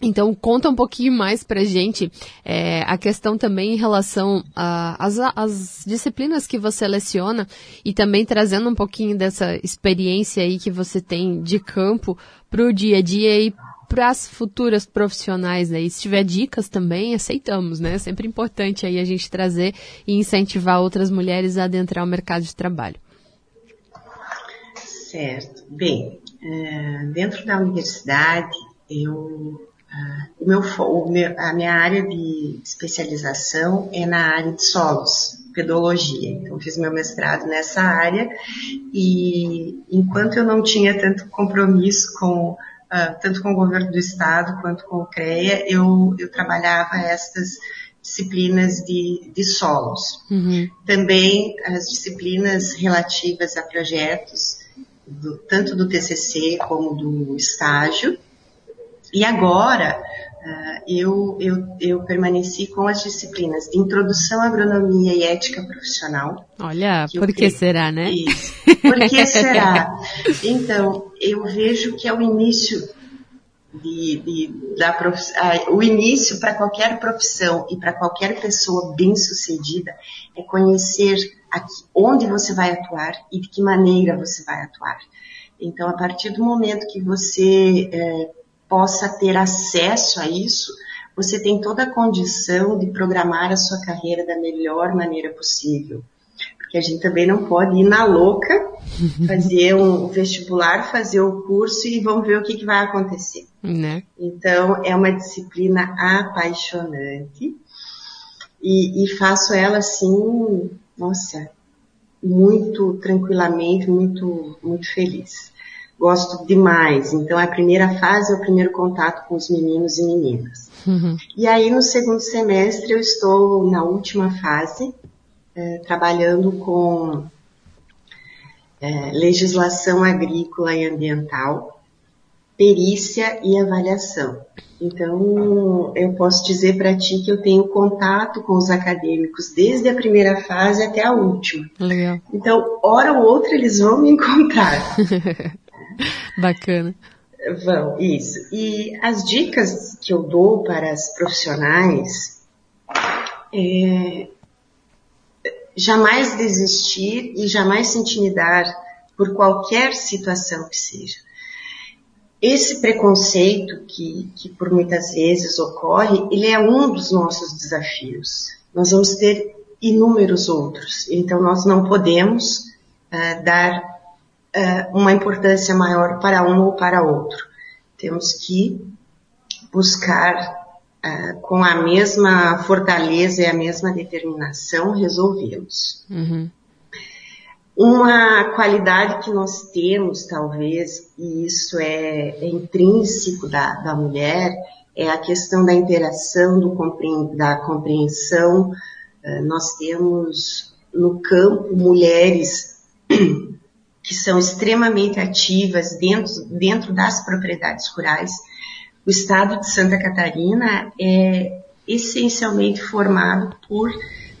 Então, conta um pouquinho mais pra gente é, a questão também em relação às disciplinas que você leciona e também trazendo um pouquinho dessa experiência aí que você tem de campo pro dia a dia e para as futuras profissionais aí. Se tiver dicas também, aceitamos, né? É sempre importante aí a gente trazer e incentivar outras mulheres a adentrar o mercado de trabalho. Certo. Bem, é, dentro da universidade, eu o meu, o meu, a minha área de especialização é na área de solos, pedologia. Então, fiz meu mestrado nessa área e enquanto eu não tinha tanto compromisso com uh, tanto com o governo do estado quanto com o CREA, eu, eu trabalhava estas disciplinas de, de solos. Uhum. Também as disciplinas relativas a projetos, do, tanto do TCC como do estágio, e agora, uh, eu, eu, eu permaneci com as disciplinas de Introdução à Agronomia e Ética Profissional. Olha, por que será, né? Isso. Por que será? Então, eu vejo que é o início de, de, da prof... o início para qualquer profissão e para qualquer pessoa bem-sucedida é conhecer aqui, onde você vai atuar e de que maneira você vai atuar. Então, a partir do momento que você é, possa ter acesso a isso, você tem toda a condição de programar a sua carreira da melhor maneira possível. Porque a gente também não pode ir na louca, fazer um vestibular, fazer o curso e vamos ver o que, que vai acontecer. Né? Então, é uma disciplina apaixonante e, e faço ela assim, nossa, muito tranquilamente, muito, muito feliz gosto demais. Então, a primeira fase é o primeiro contato com os meninos e meninas. Uhum. E aí, no segundo semestre, eu estou na última fase, é, trabalhando com é, legislação agrícola e ambiental, perícia e avaliação. Então, eu posso dizer para ti que eu tenho contato com os acadêmicos desde a primeira fase até a última. Legal. Então, hora ou outra eles vão me encontrar. Bacana. Vão, isso. E as dicas que eu dou para as profissionais é jamais desistir e jamais se intimidar por qualquer situação que seja. Esse preconceito que, que por muitas vezes ocorre, ele é um dos nossos desafios. Nós vamos ter inúmeros outros. Então nós não podemos uh, dar uh, uma importância maior para um ou para outro. Temos que buscar uh, com a mesma fortaleza e a mesma determinação resolvê-los. Uhum. Uma qualidade que nós temos, talvez, e isso é, é intrínseco da, da, mulher, é a questão da interação, do, da compreensão. Uh, nós temos no campo mulheres que são extremamente ativas dentro, dentro das propriedades rurais. O estado de Santa Catarina é essencialmente formado por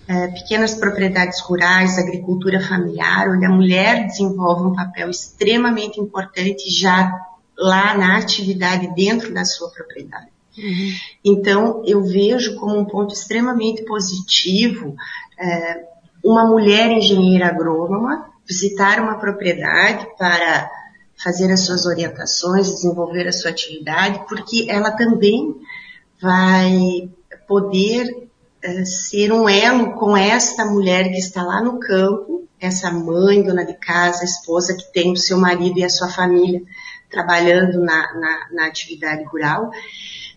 é, pequenas propriedades rurais, agricultura familiar, onde a mulher desenvolve um papel extremamente importante já lá na atividade dentro da sua propriedade. Uhum. Então, eu vejo como um ponto extremamente positivo é, uma mulher engenheira agrônoma visitar uma propriedade para fazer as suas orientações, desenvolver a sua atividade, porque ela também vai poder uh, ser um elo com esta mulher que está lá no campo, essa mãe, dona de casa, esposa que tem o seu marido e a sua família trabalhando na, na, na atividade rural.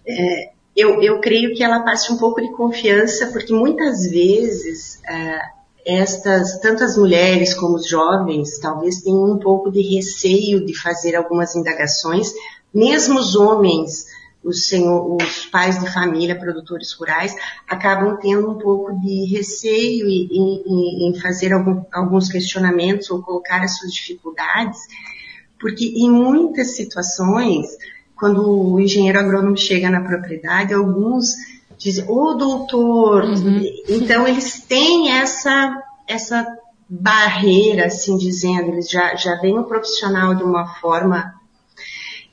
É, eu, eu creio que ela passe um pouco de confiança, porque muitas vezes uh, estas, tanto as mulheres como os jovens, talvez tenham um pouco de receio de fazer algumas indagações, mesmo os homens os, senhor, os pais de família, produtores rurais, acabam tendo um pouco de receio em, em, em fazer algum, alguns questionamentos ou colocar as suas dificuldades, porque em muitas situações, quando o engenheiro agrônomo chega na propriedade, alguns dizem, ô oh, doutor, uhum. então eles têm essa, essa barreira, assim dizendo, eles já, já veem o profissional de uma forma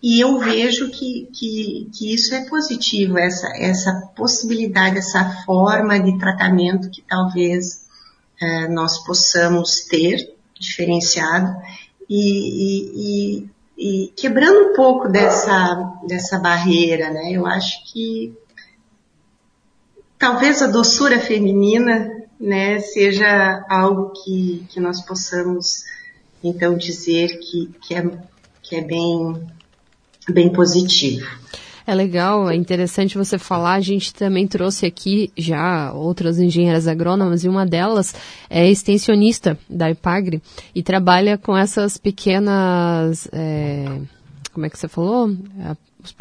e eu vejo que, que, que isso é positivo, essa, essa possibilidade, essa forma de tratamento que talvez é, nós possamos ter, diferenciado, e, e, e, quebrando um pouco dessa, dessa barreira, né? Eu acho que talvez a doçura feminina, né, seja algo que, que nós possamos então dizer que, que, é, que é bem bem positivo. É legal, é interessante você falar. A gente também trouxe aqui já outras engenheiras agrônomas e uma delas é extensionista da IPAGRE e trabalha com essas pequenas. É, como é que você falou?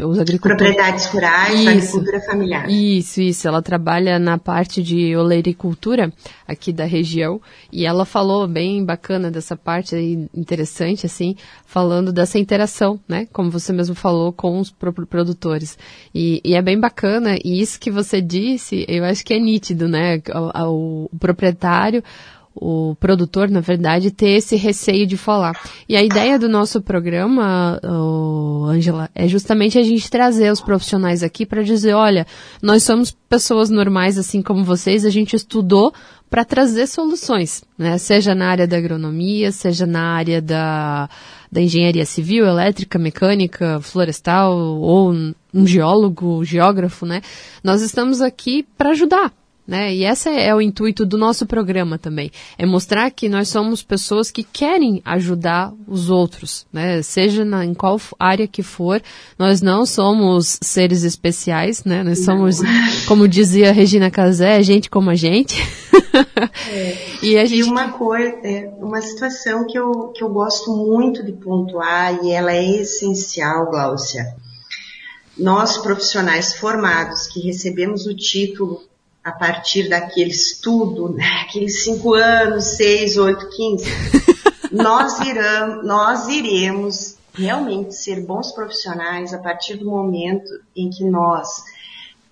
Os, agricultores. Propriedades rurais, isso, agricultura familiar. Isso, isso. Ela trabalha na parte de oleiricultura aqui da região e ela falou bem bacana dessa parte aí, interessante, assim, falando dessa interação, né? Como você mesmo falou com os produtores. E, e é bem bacana e isso que você disse, eu acho que é nítido, né? o, o, o proprietário o produtor, na verdade, ter esse receio de falar. E a ideia do nosso programa, Angela, é justamente a gente trazer os profissionais aqui para dizer, olha, nós somos pessoas normais assim como vocês, a gente estudou para trazer soluções, né? Seja na área da agronomia, seja na área da, da engenharia civil, elétrica, mecânica, florestal ou um geólogo, geógrafo, né? Nós estamos aqui para ajudar, né? E esse é o intuito do nosso programa também, é mostrar que nós somos pessoas que querem ajudar os outros, né? Seja na, em qual área que for, nós não somos seres especiais, né? Nós somos, não. como dizia Regina Casé, gente como a gente. É. e, a gente... e uma coisa, é, uma situação que eu, que eu gosto muito de pontuar e ela é essencial, Gláucia. Nós profissionais formados que recebemos o título a partir daquele estudo, né, aqueles cinco anos, seis, oito, quinze, nós, irão, nós iremos realmente ser bons profissionais a partir do momento em que nós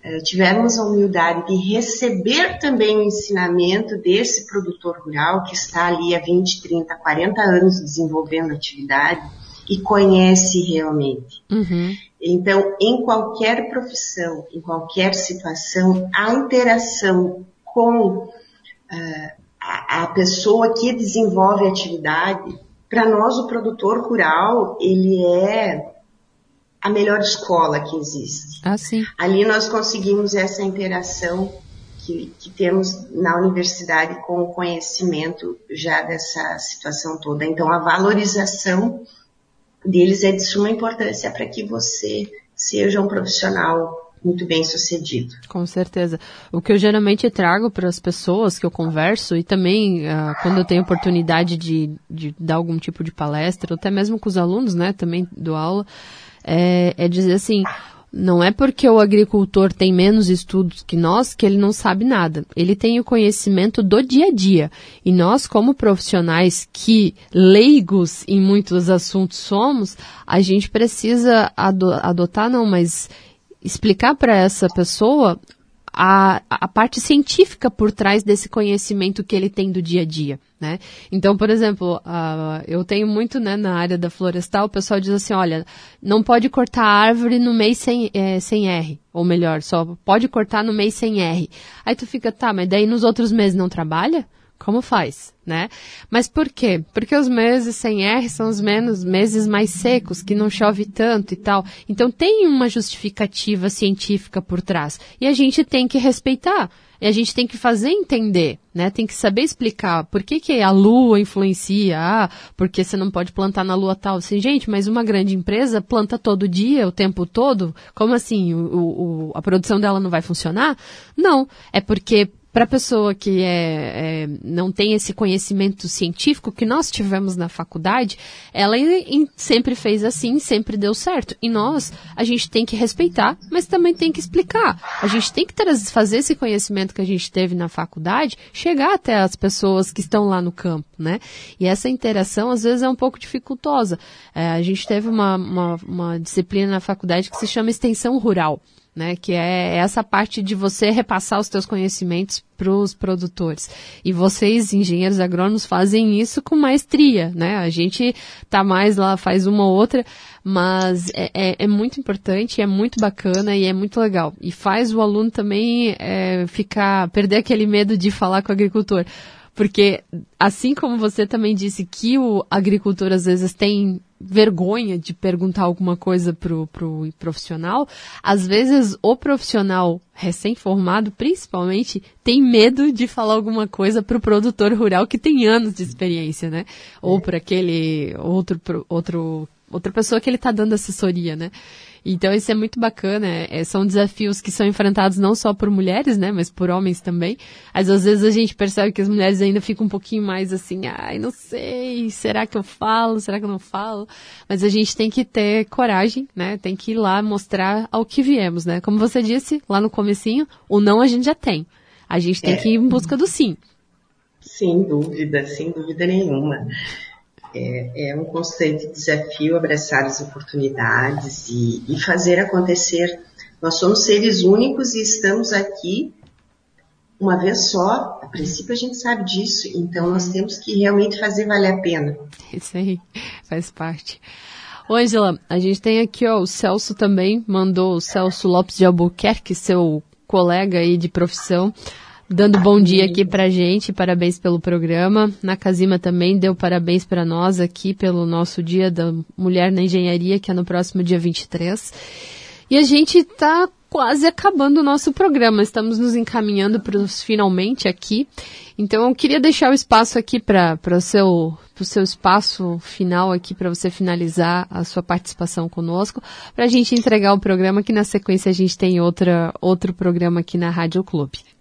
eh, tivermos a humildade de receber também o ensinamento desse produtor rural que está ali há 20, 30, 40 anos desenvolvendo atividade e conhece realmente. Uhum. Então, em qualquer profissão, em qualquer situação, a interação com uh, a, a, pessoa que desenvolve a atividade, para nós o produtor rural, ele é a melhor escola que existe. Ah. Ali nós conseguimos essa interação que, que, temos na universidade com o conhecimento já dessa situação toda. Então, a valorização deles é de suma importância para que você seja um profissional muito bem sucedido. Com certeza. O que eu geralmente trago para as pessoas que eu converso e também uh, quando eu tenho oportunidade de, de, dar algum tipo de palestra, ou até mesmo com os alunos, né, também do aula, é, é dizer assim, não é porque o agricultor tem menos estudos que nós que ele não sabe nada. Ele tem o conhecimento do dia a dia. E nós, como profissionais que leigos em muitos assuntos somos, a gente precisa adotar, não, mas explicar para essa pessoa a, a parte científica por trás desse conhecimento que ele tem do dia a dia, né? Então, por exemplo, uh, eu tenho muito, né, na área da florestal, o pessoal diz assim, olha, não pode cortar árvore no mês sem, é, sem R, ou melhor, só pode cortar no mês sem R. Aí tu fica, tá, mas daí nos outros meses não trabalha? Como faz, né? Mas por quê? Porque os meses sem R são os menos meses mais secos, que não chove tanto e tal. Então tem uma justificativa científica por trás. E a gente tem que respeitar. E a gente tem que fazer entender, né? Tem que saber explicar por que, que a lua influencia, ah, porque você não pode plantar na lua tal. Assim, gente, mas uma grande empresa planta todo dia, o tempo todo? Como assim? O, o, a produção dela não vai funcionar? Não. É porque para a pessoa que é, é, não tem esse conhecimento científico que nós tivemos na faculdade, ela sempre fez assim, sempre deu certo. E nós, a gente tem que respeitar, mas também tem que explicar. A gente tem que fazer esse conhecimento que a gente teve na faculdade chegar até as pessoas que estão lá no campo, né? E essa interação às vezes é um pouco dificultosa. É, a gente teve uma, uma, uma disciplina na faculdade que se chama extensão rural né? Que é essa parte de você repassar os seus conhecimentos para os produtores. E vocês, engenheiros agrônomos, fazem isso com maestria, né? A gente tá mais lá, faz uma ou outra, mas é, é, é muito importante, é muito bacana e é muito legal. E faz o aluno também é, ficar, perder aquele medo de falar com o agricultor. Porque, assim como você também disse que o agricultor às vezes tem vergonha de perguntar alguma coisa pro, pro profissional, às vezes o profissional recém-formado, principalmente, tem medo de falar alguma coisa pro produtor rural que tem anos de experiência, né? Ou para aquele outro, outro, outra pessoa que ele está dando assessoria, né? Então isso é muito bacana. É, são desafios que são enfrentados não só por mulheres, né, mas por homens também. Mas às vezes a gente percebe que as mulheres ainda ficam um pouquinho mais assim, ai, não sei, será que eu falo, será que eu não falo? Mas a gente tem que ter coragem, né? Tem que ir lá mostrar ao que viemos, né? Como você disse lá no comecinho, o não a gente já tem. A gente tem é. que ir em busca do sim. Sem dúvida, sem dúvida nenhuma. É, é um constante desafio abraçar as oportunidades e, e fazer acontecer. Nós somos seres únicos e estamos aqui uma vez só. A princípio a gente sabe disso, então nós temos que realmente fazer valer a pena. Isso aí, faz parte. Ângela, a gente tem aqui ó, o Celso também, mandou o Celso Lopes de Albuquerque, seu colega aí de profissão, dando bom dia aqui pra gente, parabéns pelo programa. Nakazima também deu parabéns para nós aqui pelo nosso Dia da Mulher na Engenharia, que é no próximo dia 23. E a gente está quase acabando o nosso programa, estamos nos encaminhando para os finalmente aqui. Então eu queria deixar o espaço aqui para o seu, pro seu espaço final aqui para você finalizar a sua participação conosco, para a gente entregar o programa que na sequência a gente tem outra, outro programa aqui na Rádio Clube.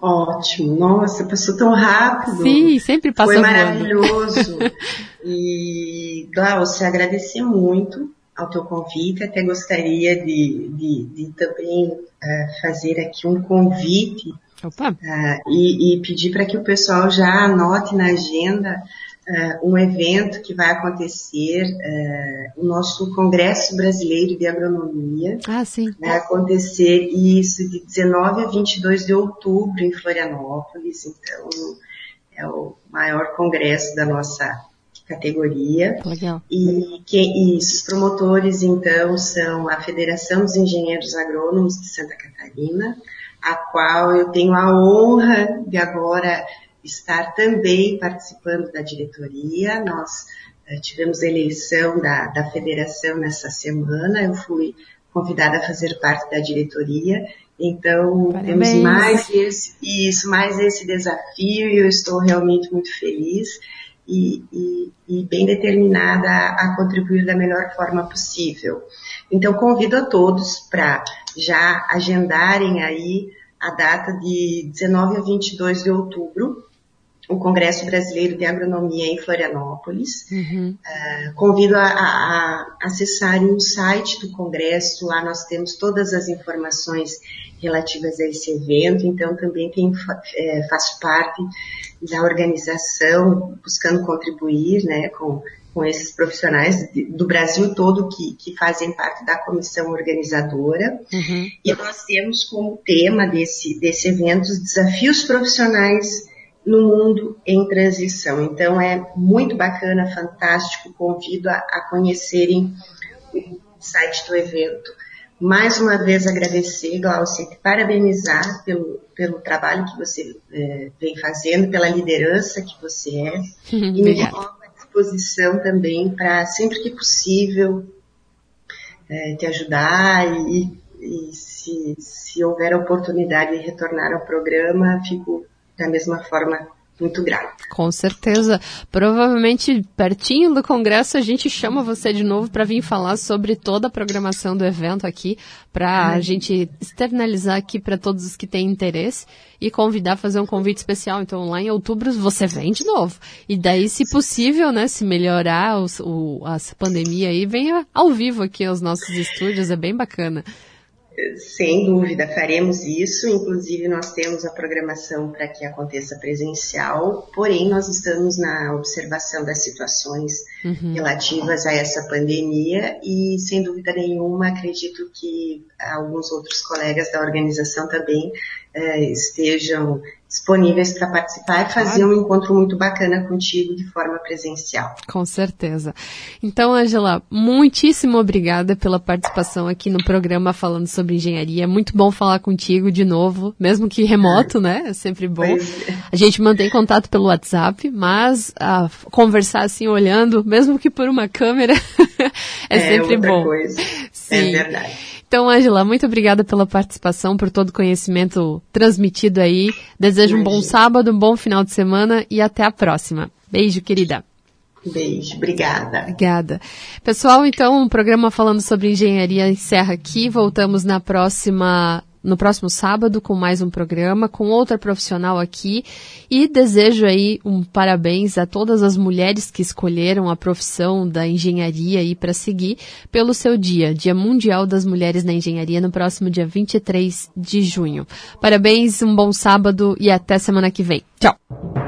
Ótimo, nossa, passou tão rápido. Sim, sempre passa Foi maravilhoso. e, Glaucia, agradecer muito ao teu convite, até gostaria de, de, de também uh, fazer aqui um convite uh, e, e, pedir para que o pessoal já anote na agenda uh, um evento que vai acontecer, uh, o nosso Congresso Brasileiro de Agronomia. Ah, sim. Vai acontecer isso de 19 a 22 de outubro em Florianópolis, então é o maior congresso da nossa categoria. Legal. E, que, e os promotores, então, são a Federação dos Engenheiros Agrônomos de Santa Catarina, a qual eu tenho a honra de agora estar também participando da diretoria. Nós uh, tivemos eleição da, da federação nessa semana, eu fui convidada a fazer parte da diretoria. Então, Parabéns. temos mais esse, isso, mais esse desafio e eu estou realmente muito feliz e, e, e bem determinada a, a contribuir da melhor forma possível. Então, convido a todos para já agendarem aí a data de 19 a 22 de outubro, o Congresso Brasileiro de Agronomia em Florianópolis. Uhum. Uh, convido a, a, a, acessarem o site do Congresso, lá nós temos todas as informações relativas a esse evento, então também tem, é, faço parte da organização, buscando contribuir né, com, com esses profissionais do Brasil todo que, que fazem parte da comissão organizadora. Uhum. E nós temos como tema desse, desse evento os desafios profissionais no mundo em transição. Então é muito bacana, fantástico, convido a, a conhecerem o site do evento. Mais uma vez agradecer, Glaucia, e parabenizar pelo, pelo trabalho que você é, vem fazendo, pela liderança que você é. e me coloco à disposição também para, sempre que possível, é, te ajudar e, e se, se houver oportunidade de retornar ao programa, fico da mesma forma muito grata. Com certeza. Provavelmente pertinho do congresso a gente chama você de novo para vir falar sobre toda a programação do evento aqui, para a gente externalizar aqui para todos os que têm interesse e convidar a fazer um convite especial. Então lá em outubro você vem de novo. E daí, se possível, né, se melhorar os, o, a pandemia aí, venha ao vivo aqui aos nossos estúdios, é bem bacana. Sem dúvida, faremos isso. Inclusive, nós temos a programação para que aconteça presencial, porém, nós estamos na observação das situações uhum. relativas a essa pandemia e, sem dúvida nenhuma, acredito que alguns outros colegas da organização também eh, estejam disponíveis para participar e fazer um encontro muito bacana contigo de forma presencial. Com certeza. Então, Angela, muitíssimo obrigada pela participação aqui no programa falando sobre engenharia. Muito bom falar contigo de novo, mesmo que remoto, né? É sempre bom. É. A gente mantém contato pelo WhatsApp, mas ah, conversar assim olhando, mesmo que por uma câmera, é, é sempre bom. Coisa. Sim. É verdade. Então, Angela, muito obrigada pela participação, por todo o conhecimento transmitido aí. Desejo um bom sábado, um bom final de semana e até a próxima. Beijo, querida. Beijo, obrigada. Obrigada. Pessoal, então, o um programa falando sobre engenharia encerra aqui. Voltamos na próxima no próximo sábado com mais um programa, com outra profissional aqui. E desejo aí um parabéns a todas as mulheres que escolheram a profissão da engenharia aí para seguir pelo seu dia, Dia Mundial das Mulheres na Engenharia, no próximo dia 23 de junho. Parabéns, um bom sábado e até semana que vem. Tchau.